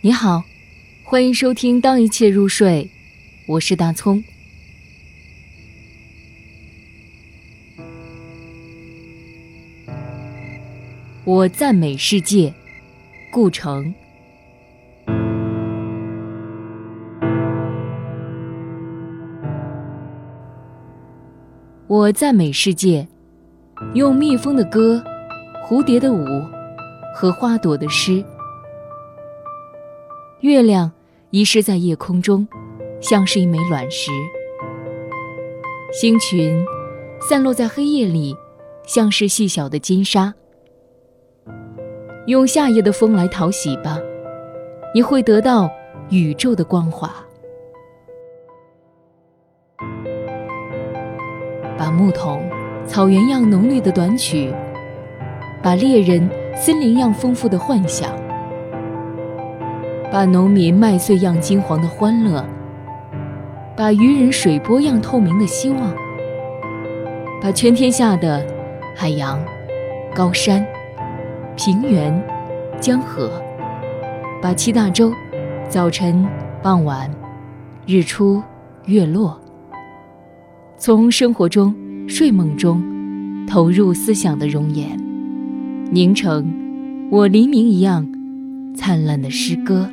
你好，欢迎收听《当一切入睡》，我是大葱。我赞美世界，顾城。我赞美世界，用蜜蜂的歌、蝴蝶的舞和花朵的诗。月亮遗失在夜空中，像是一枚卵石；星群散落在黑夜里，像是细小的金沙。用夏夜的风来讨喜吧，你会得到宇宙的光华。把牧童草原样浓绿的短曲，把猎人森林样丰富的幻想。把农民麦穗样金黄的欢乐，把渔人水波样透明的希望，把全天下的海洋、高山、平原、江河，把七大洲、早晨、傍晚、日出、月落，从生活中、睡梦中投入思想的容颜，凝成我黎明一样灿烂的诗歌。